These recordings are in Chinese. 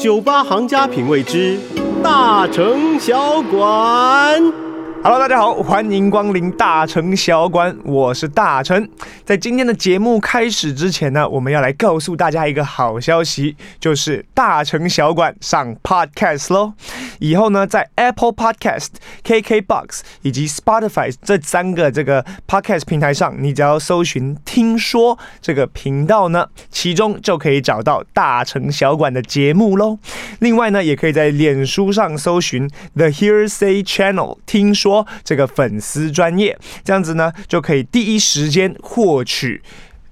酒吧行家品味之大城小馆。Hello，大家好，欢迎光临大城小馆，我是大成。在今天的节目开始之前呢，我们要来告诉大家一个好消息，就是大城小馆上 Podcast 喽。以后呢，在 Apple Podcast、KKBox 以及 Spotify 这三个这个 Podcast 平台上，你只要搜寻“听说”这个频道呢，其中就可以找到大城小馆的节目喽。另外呢，也可以在脸书上搜寻 The Hearsay Channel，听说。这个粉丝专业，这样子呢，就可以第一时间获取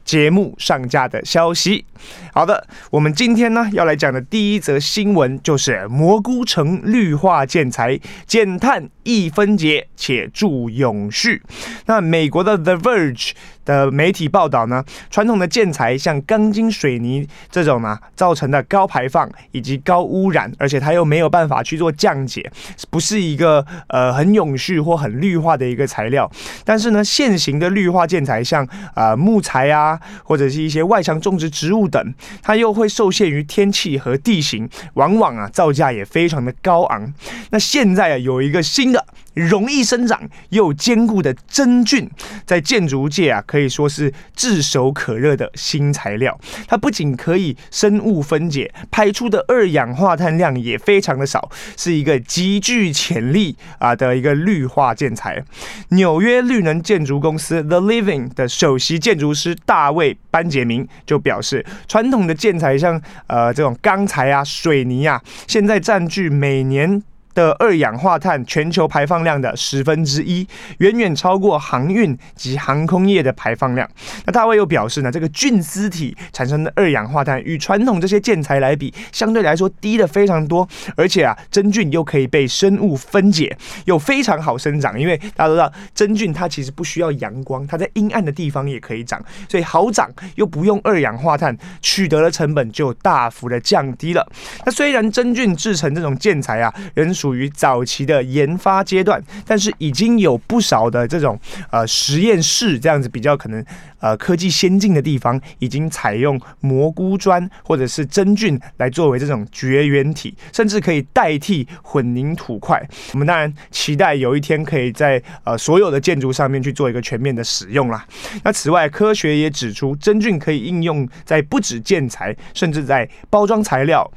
节目上架的消息。好的，我们今天呢要来讲的第一则新闻就是蘑菇城绿化建材，减碳易分解且助永续。那美国的 The Verge 的媒体报道呢，传统的建材像钢筋水泥这种呢，造成的高排放以及高污染，而且它又没有办法去做降解，不是一个呃很永续或很绿化的一个材料。但是呢，现行的绿化建材像呃木材啊，或者是一些外墙种植植物等，它又会受限于天气和地形，往往啊造价也非常的高昂。那现在啊有一个新的容易生长又坚固的真菌，在建筑界啊可。以说是炙手可热的新材料，它不仅可以生物分解，排出的二氧化碳量也非常的少，是一个极具潜力啊的一个绿化建材。纽约绿能建筑公司 The Living 的首席建筑师大卫班杰明就表示，传统的建材像呃这种钢材啊、水泥啊，现在占据每年。的二氧化碳全球排放量的十分之一，远远超过航运及航空业的排放量。那大卫又表示呢，这个菌丝体产生的二氧化碳与传统这些建材来比，相对来说低的非常多，而且啊，真菌又可以被生物分解，又非常好生长。因为大家都知道，真菌它其实不需要阳光，它在阴暗的地方也可以长，所以好长又不用二氧化碳，取得的成本就大幅的降低了。那虽然真菌制成这种建材啊，仍属属于早期的研发阶段，但是已经有不少的这种呃实验室这样子比较可能呃科技先进的地方，已经采用蘑菇砖或者是真菌来作为这种绝缘体，甚至可以代替混凝土块。我们当然期待有一天可以在呃所有的建筑上面去做一个全面的使用啦。那此外，科学也指出，真菌可以应用在不止建材，甚至在包装材料。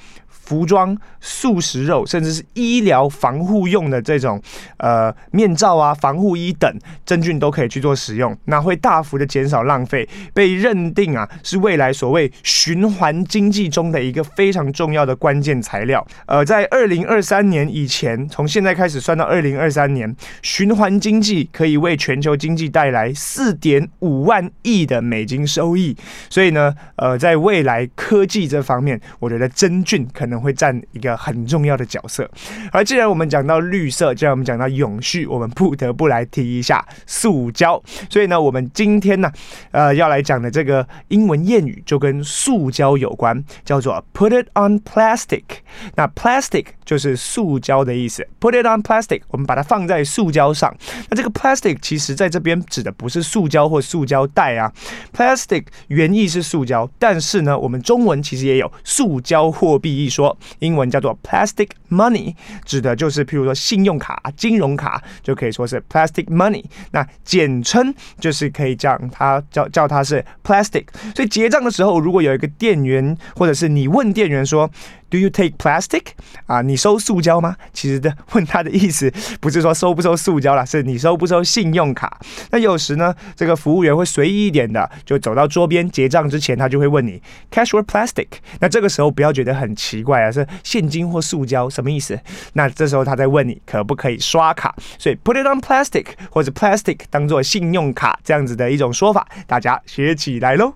服装、素食肉，甚至是医疗防护用的这种呃面罩啊、防护衣等，真菌都可以去做使用，那会大幅的减少浪费，被认定啊是未来所谓循环经济中的一个非常重要的关键材料。呃，在二零二三年以前，从现在开始算到二零二三年，循环经济可以为全球经济带来四点五万亿的美金收益。所以呢，呃，在未来科技这方面，我觉得真菌可能。会占一个很重要的角色。而既然我们讲到绿色，既然我们讲到永续，我们不得不来提一下塑胶。所以呢，我们今天呢，呃，要来讲的这个英文谚语就跟塑胶有关，叫做 “put it on plastic”。那 “plastic” 就是塑胶的意思，“put it on plastic”，我们把它放在塑胶上。那这个 “plastic” 其实在这边指的不是塑胶或塑胶袋啊，“plastic” 原意是塑胶，但是呢，我们中文其实也有塑胶货币一说。说英文叫做 plastic money，指的就是譬如说信用卡、金融卡就可以说是 plastic money。那简称就是可以讲它叫叫它是 plastic。所以结账的时候，如果有一个店员或者是你问店员说，Do you take plastic？啊，你收塑胶吗？其实的 问他的意思不是说收不收塑胶啦，是你收不收信用卡？那有时呢，这个服务员会随意一点的，就走到桌边结账之前，他就会问你 cash or plastic？那这个时候不要觉得很奇怪啊，是现金或塑胶什么意思？那这时候他在问你可不可以刷卡，所以 put it on plastic 或者 plastic 当做信用卡这样子的一种说法，大家学起来喽。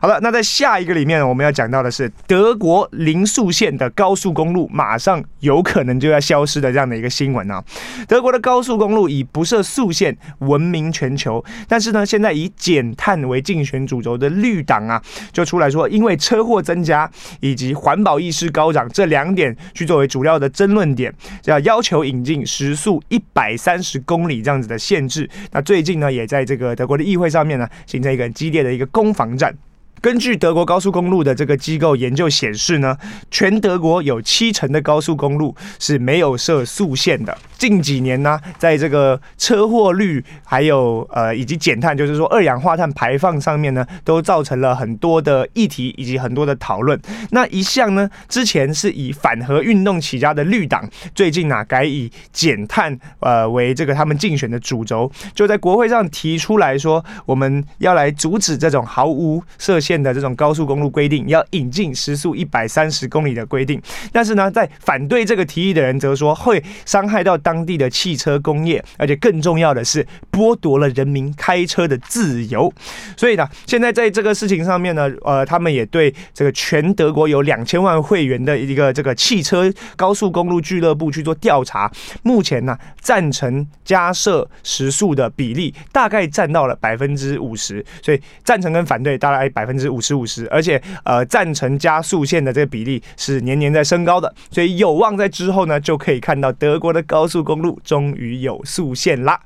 好了，那在下一个里面我们要讲到的是德国零速线的高速公路马上有可能就要消失的这样的一个新闻啊！德国的高速公路以不设速限闻名全球，但是呢，现在以减碳为竞选主轴的绿党啊，就出来说，因为车祸增加以及环保意识高涨这两点去作为主要的争论点，要要求引进时速一百三十公里这样子的限制。那最近呢，也在这个德国的议会上面呢，形成一个激烈的一个攻防战。根据德国高速公路的这个机构研究显示呢，全德国有七成的高速公路是没有设速限的。近几年呢，在这个车祸率还有呃以及减碳，就是说二氧化碳排放上面呢，都造成了很多的议题以及很多的讨论。那一项呢，之前是以反核运动起家的绿党，最近呢改以减碳呃为这个他们竞选的主轴，就在国会上提出来说，我们要来阻止这种毫无设限。的这种高速公路规定要引进时速一百三十公里的规定，但是呢，在反对这个提议的人则说会伤害到当地的汽车工业，而且更重要的是剥夺了人民开车的自由。所以呢，现在在这个事情上面呢，呃，他们也对这个全德国有两千万会员的一个这个汽车高速公路俱乐部去做调查。目前呢，赞成加设时速的比例大概占到了百分之五十，所以赞成跟反对大概百分之。五十五十，而且呃，赞成加速限的这个比例是年年在升高的，所以有望在之后呢，就可以看到德国的高速公路终于有速限啦。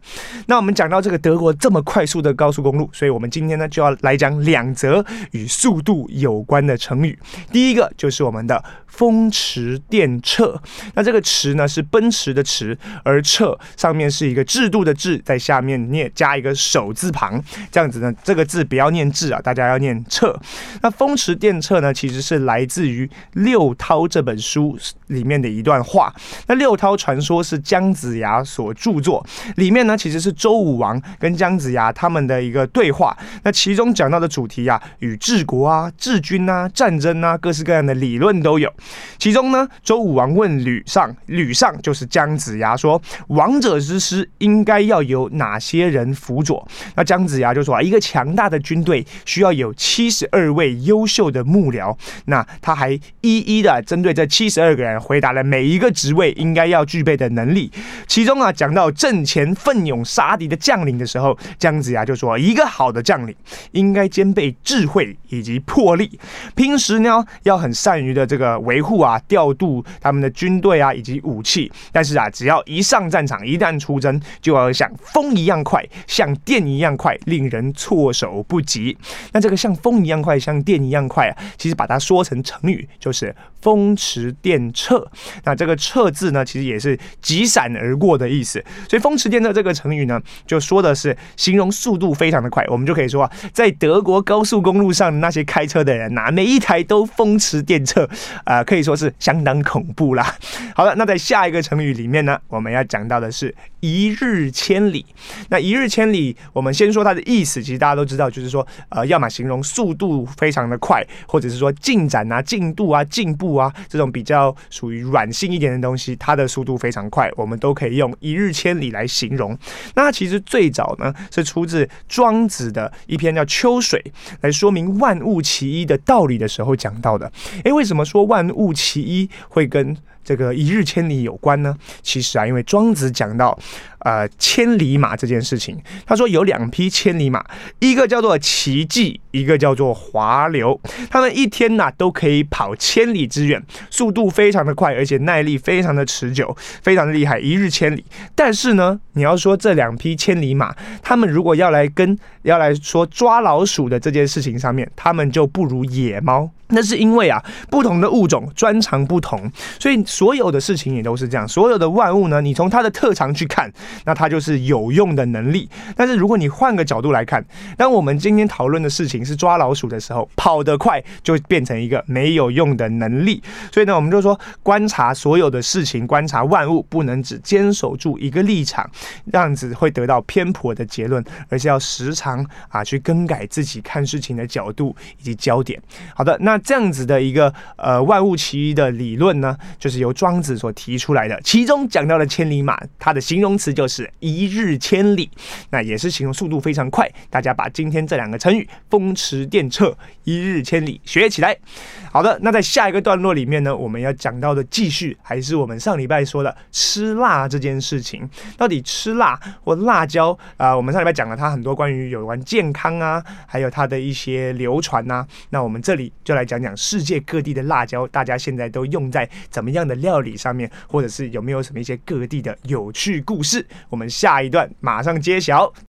那我们讲到这个德国这么快速的高速公路，所以我们今天呢就要来讲两则与速度有关的成语。第一个就是我们的风驰电掣，那这个驰呢是奔驰的驰，而掣上面是一个制度的制，在下面念加一个手字旁，这样子呢，这个字不要念制啊，大家要念掣。那风驰电掣呢，其实是来自于《六韬》这本书里面的一段话。那《六韬》传说是姜子牙所著作，里面呢其实是周武王跟姜子牙他们的一个对话。那其中讲到的主题啊，与治国啊、治军啊、战争啊，各式各样的理论都有。其中呢，周武王问吕尚，吕尚就是姜子牙说，王者之师应该要有哪些人辅佐？那姜子牙就说啊，一个强大的军队需要有七十二位优秀的幕僚，那他还一一的针对这七十二个人回答了每一个职位应该要具备的能力。其中啊，讲到阵前奋勇杀敌的将领的时候，姜子牙就说：一个好的将领应该兼备智慧以及魄力，平时呢要很善于的这个维护啊、调度他们的军队啊以及武器。但是啊，只要一上战场，一旦出征，就要像风一样快，像电一样快，令人措手不及。那这个像风。一样快，像电一样快啊！其实把它说成成语，就是风驰电掣。那这个“掣”字呢，其实也是急闪而过的意思。所以“风驰电掣”这个成语呢，就说的是形容速度非常的快。我们就可以说啊，在德国高速公路上那些开车的人呐，每一台都风驰电掣，啊，可以说是相当恐怖啦。好了，那在下一个成语里面呢，我们要讲到的是“一日千里”。那“一日千里”，我们先说它的意思，其实大家都知道，就是说，呃，要么形容速度。度非常的快，或者是说进展啊、进度啊、进步啊这种比较属于软性一点的东西，它的速度非常快，我们都可以用一日千里来形容。那其实最早呢是出自庄子的一篇叫《秋水》，来说明万物其一的道理的时候讲到的。诶，为什么说万物其一会跟这个一日千里有关呢？其实啊，因为庄子讲到。呃，千里马这件事情，他说有两匹千里马，一个叫做骐骑，一个叫做华流。他们一天呐都可以跑千里之远，速度非常的快，而且耐力非常的持久，非常的厉害，一日千里。但是呢，你要说这两匹千里马，他们如果要来跟要来说抓老鼠的这件事情上面，他们就不如野猫。那是因为啊，不同的物种专长不同，所以所有的事情也都是这样。所有的万物呢，你从它的特长去看，那它就是有用的能力。但是如果你换个角度来看，当我们今天讨论的事情是抓老鼠的时候，跑得快就变成一个没有用的能力。所以呢，我们就说观察所有的事情，观察万物，不能只坚守住一个立场，这样子会得到偏颇的结论，而是要时常啊去更改自己看事情的角度以及焦点。好的，那。这样子的一个呃万物其一的理论呢，就是由庄子所提出来的。其中讲到的千里马，它的形容词就是一日千里，那也是形容速度非常快。大家把今天这两个成语“风驰电掣”“一日千里”学起来。好的，那在下一个段落里面呢，我们要讲到的继续还是我们上礼拜说的吃辣这件事情。到底吃辣或辣椒啊、我们上礼拜讲了它很多关于有关健康啊，还有它的一些流传呐、啊。那我们这里就来。讲讲世界各地的辣椒，大家现在都用在怎么样的料理上面，或者是有没有什么一些各地的有趣故事？我们下一段马上揭晓。